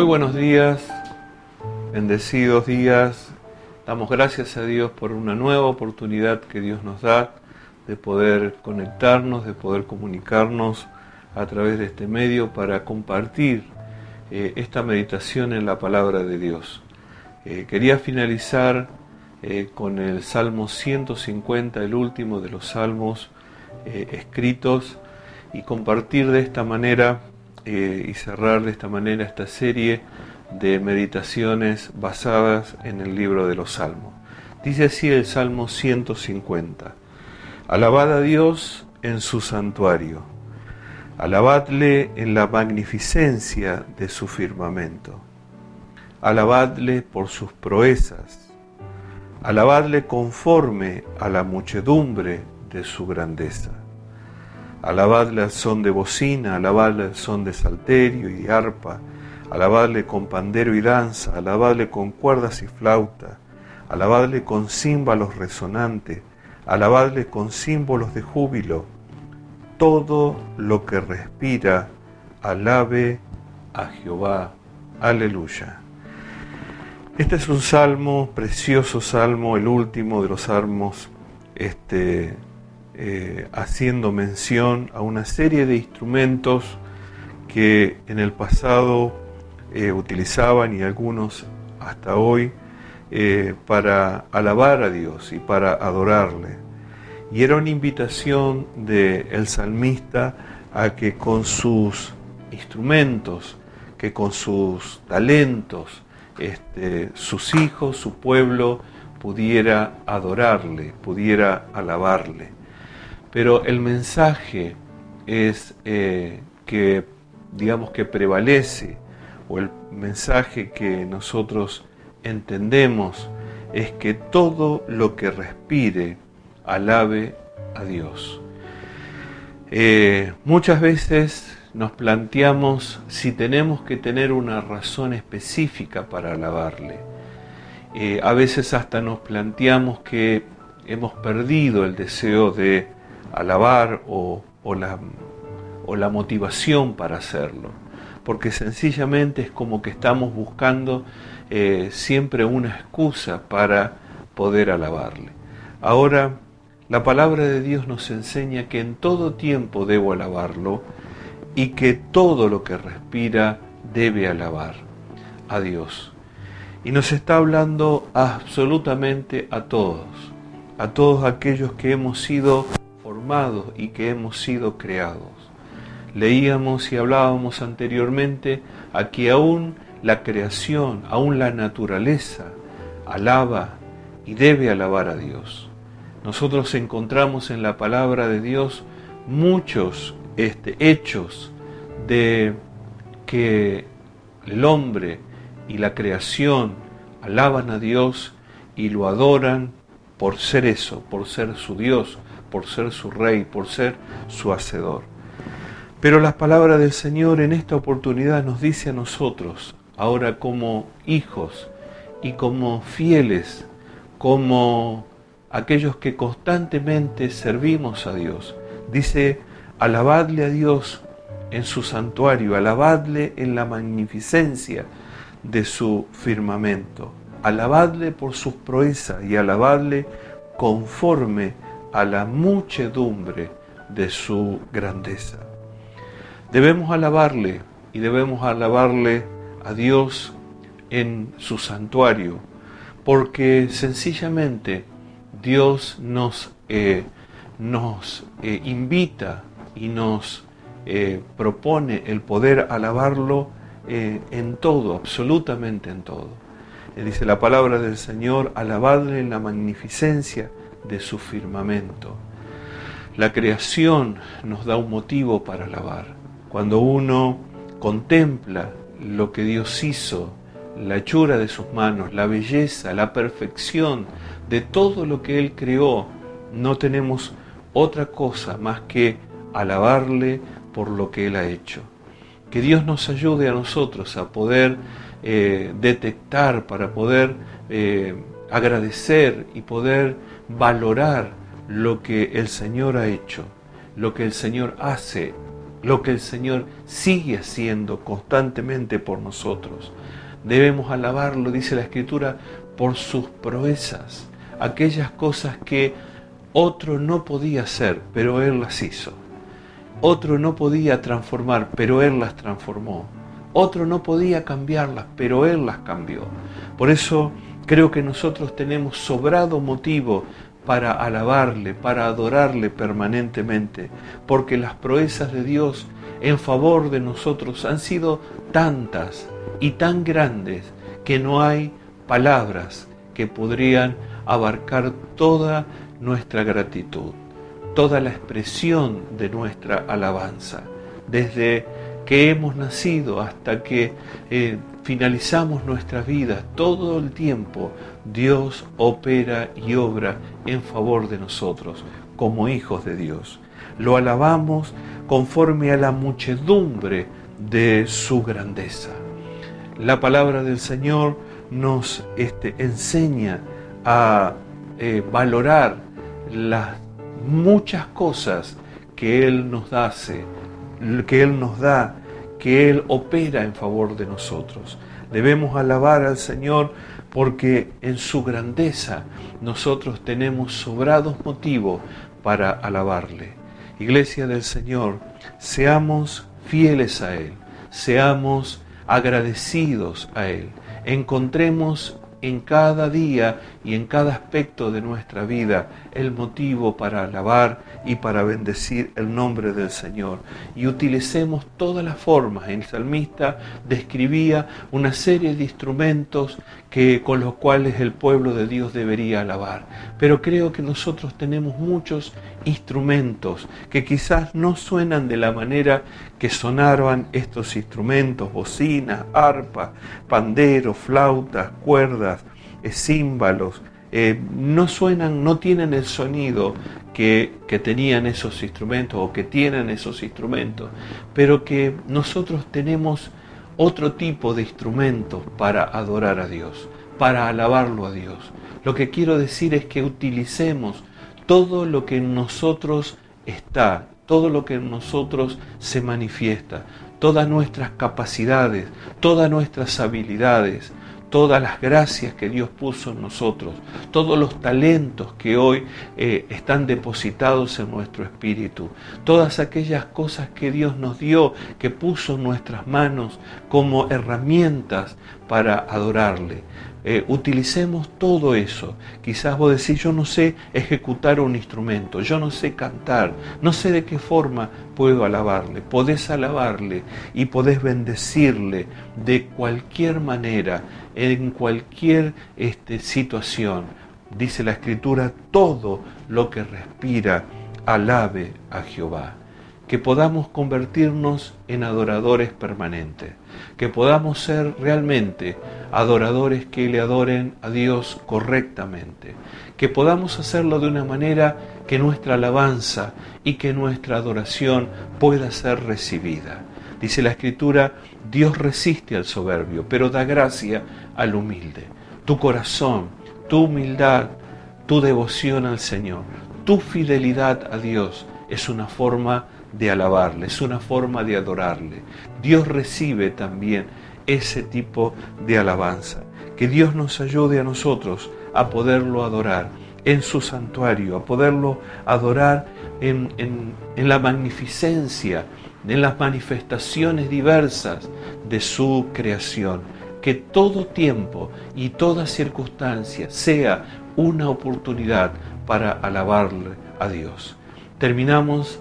Muy buenos días, bendecidos días. Damos gracias a Dios por una nueva oportunidad que Dios nos da de poder conectarnos, de poder comunicarnos a través de este medio para compartir eh, esta meditación en la palabra de Dios. Eh, quería finalizar eh, con el Salmo 150, el último de los salmos escritos, y compartir de esta manera y cerrar de esta manera esta serie de meditaciones basadas en el libro de los salmos. Dice así el Salmo 150. Alabad a Dios en su santuario, alabadle en la magnificencia de su firmamento, alabadle por sus proezas, alabadle conforme a la muchedumbre de su grandeza. Alabadle al son de bocina, alabadle al son de salterio y arpa, alabadle con pandero y danza, alabadle con cuerdas y flauta, alabadle con címbalos resonantes, alabadle con símbolos de júbilo. Todo lo que respira, alabe a Jehová. Aleluya. Este es un salmo, precioso salmo, el último de los salmos, este, eh, haciendo mención a una serie de instrumentos que en el pasado eh, utilizaban y algunos hasta hoy eh, para alabar a Dios y para adorarle. Y era una invitación del salmista a que con sus instrumentos, que con sus talentos, este, sus hijos, su pueblo, pudiera adorarle, pudiera alabarle. Pero el mensaje es eh, que, digamos que prevalece, o el mensaje que nosotros entendemos es que todo lo que respire alabe a Dios. Eh, muchas veces nos planteamos si tenemos que tener una razón específica para alabarle. Eh, a veces hasta nos planteamos que hemos perdido el deseo de alabar o, la, o la motivación para hacerlo, porque sencillamente es como que estamos buscando eh, siempre una excusa para poder alabarle. Ahora, la palabra de Dios nos enseña que en todo tiempo debo alabarlo y que todo lo que respira debe alabar a Dios. Y nos está hablando absolutamente a todos, a todos aquellos que hemos sido y que hemos sido creados. Leíamos y hablábamos anteriormente a que aún la creación, aún la naturaleza, alaba y debe alabar a Dios. Nosotros encontramos en la palabra de Dios muchos este, hechos de que el hombre y la creación alaban a Dios y lo adoran por ser eso, por ser su Dios, por ser su rey, por ser su hacedor. Pero la palabra del Señor en esta oportunidad nos dice a nosotros, ahora como hijos y como fieles, como aquellos que constantemente servimos a Dios, dice, alabadle a Dios en su santuario, alabadle en la magnificencia de su firmamento, alabadle por sus proezas y alabadle conforme a la muchedumbre de su grandeza. Debemos alabarle y debemos alabarle a Dios en su santuario, porque sencillamente Dios nos, eh, nos eh, invita y nos eh, propone el poder alabarlo en todo, absolutamente en todo. dice la palabra del Señor, alabadle en la magnificencia de su firmamento. La creación nos da un motivo para alabar. Cuando uno contempla lo que Dios hizo, la hechura de sus manos, la belleza, la perfección de todo lo que Él creó, no tenemos otra cosa más que alabarle por lo que Él ha hecho. Que Dios nos ayude a nosotros a poder eh, detectar, para poder eh, agradecer y poder valorar lo que el Señor ha hecho, lo que el Señor hace lo que el Señor sigue haciendo constantemente por nosotros. Debemos alabarlo, dice la Escritura, por sus proezas, aquellas cosas que otro no podía hacer, pero Él las hizo. Otro no podía transformar, pero Él las transformó. Otro no podía cambiarlas, pero Él las cambió. Por eso creo que nosotros tenemos sobrado motivo para alabarle, para adorarle permanentemente, porque las proezas de Dios en favor de nosotros han sido tantas y tan grandes que no hay palabras que podrían abarcar toda nuestra gratitud, toda la expresión de nuestra alabanza, desde que hemos nacido hasta que eh, finalizamos nuestras vidas, todo el tiempo Dios opera y obra en favor de nosotros como hijos de Dios. Lo alabamos conforme a la muchedumbre de su grandeza. La palabra del Señor nos este, enseña a eh, valorar las muchas cosas que Él nos hace, que Él nos da, que Él opera en favor de nosotros. Debemos alabar al Señor porque en su grandeza nosotros tenemos sobrados motivos para alabarle. Iglesia del Señor, seamos fieles a Él, seamos agradecidos a Él, encontremos en cada día y en cada aspecto de nuestra vida el motivo para alabar y para bendecir el nombre del Señor. Y utilicemos todas las formas. El salmista describía una serie de instrumentos que, con los cuales el pueblo de Dios debería alabar. Pero creo que nosotros tenemos muchos instrumentos que quizás no suenan de la manera que sonaban estos instrumentos, bocinas, arpa, panderos, flautas, cuerdas, címbalos, eh, no suenan, no tienen el sonido que, que, tenían esos instrumentos o que tienen esos instrumentos, pero que nosotros tenemos otro tipo de instrumentos para adorar a Dios, para alabarlo a Dios. Lo que quiero decir es que utilicemos todo lo que en nosotros está, todo lo que en nosotros se manifiesta, todas nuestras capacidades, todas nuestras habilidades, todas las gracias que Dios puso en nosotros, todos los talentos que hoy eh, están depositados en nuestro espíritu, todas aquellas cosas que Dios nos dio, que puso en nuestras manos como herramientas para adorarle. Eh, utilicemos todo eso. Quizás vos decís, yo no sé ejecutar un instrumento, yo no sé cantar, no sé de qué forma puedo alabarle. Podés alabarle y podés bendecirle de cualquier manera, en cualquier este, situación. Dice la Escritura, todo lo que respira, alabe a Jehová que podamos convertirnos en adoradores permanentes, que podamos ser realmente adoradores que le adoren a Dios correctamente, que podamos hacerlo de una manera que nuestra alabanza y que nuestra adoración pueda ser recibida. Dice la Escritura, Dios resiste al soberbio, pero da gracia al humilde. Tu corazón, tu humildad, tu devoción al Señor, tu fidelidad a Dios es una forma de alabarle, es una forma de adorarle. Dios recibe también ese tipo de alabanza. Que Dios nos ayude a nosotros a poderlo adorar en su santuario, a poderlo adorar en, en la magnificencia, en las manifestaciones diversas de su creación. Que todo tiempo y toda circunstancia sea una oportunidad para alabarle a Dios. Terminamos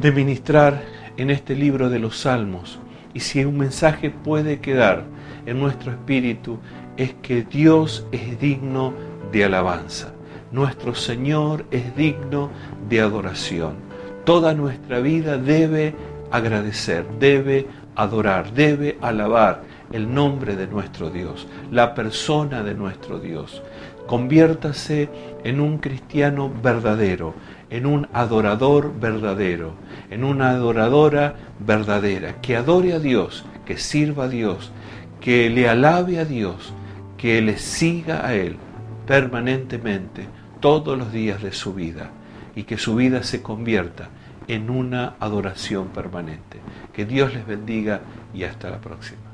de ministrar en este libro de los Salmos. Y si un mensaje puede quedar en nuestro espíritu es que Dios es digno de alabanza. Nuestro Señor es digno de adoración. Toda nuestra vida debe agradecer, debe adorar, debe alabar el nombre de nuestro Dios, la persona de nuestro Dios. Conviértase en un cristiano verdadero, en un adorador verdadero, en una adoradora verdadera, que adore a Dios, que sirva a Dios, que le alabe a Dios, que le siga a Él permanentemente todos los días de su vida y que su vida se convierta en una adoración permanente. Que Dios les bendiga y hasta la próxima.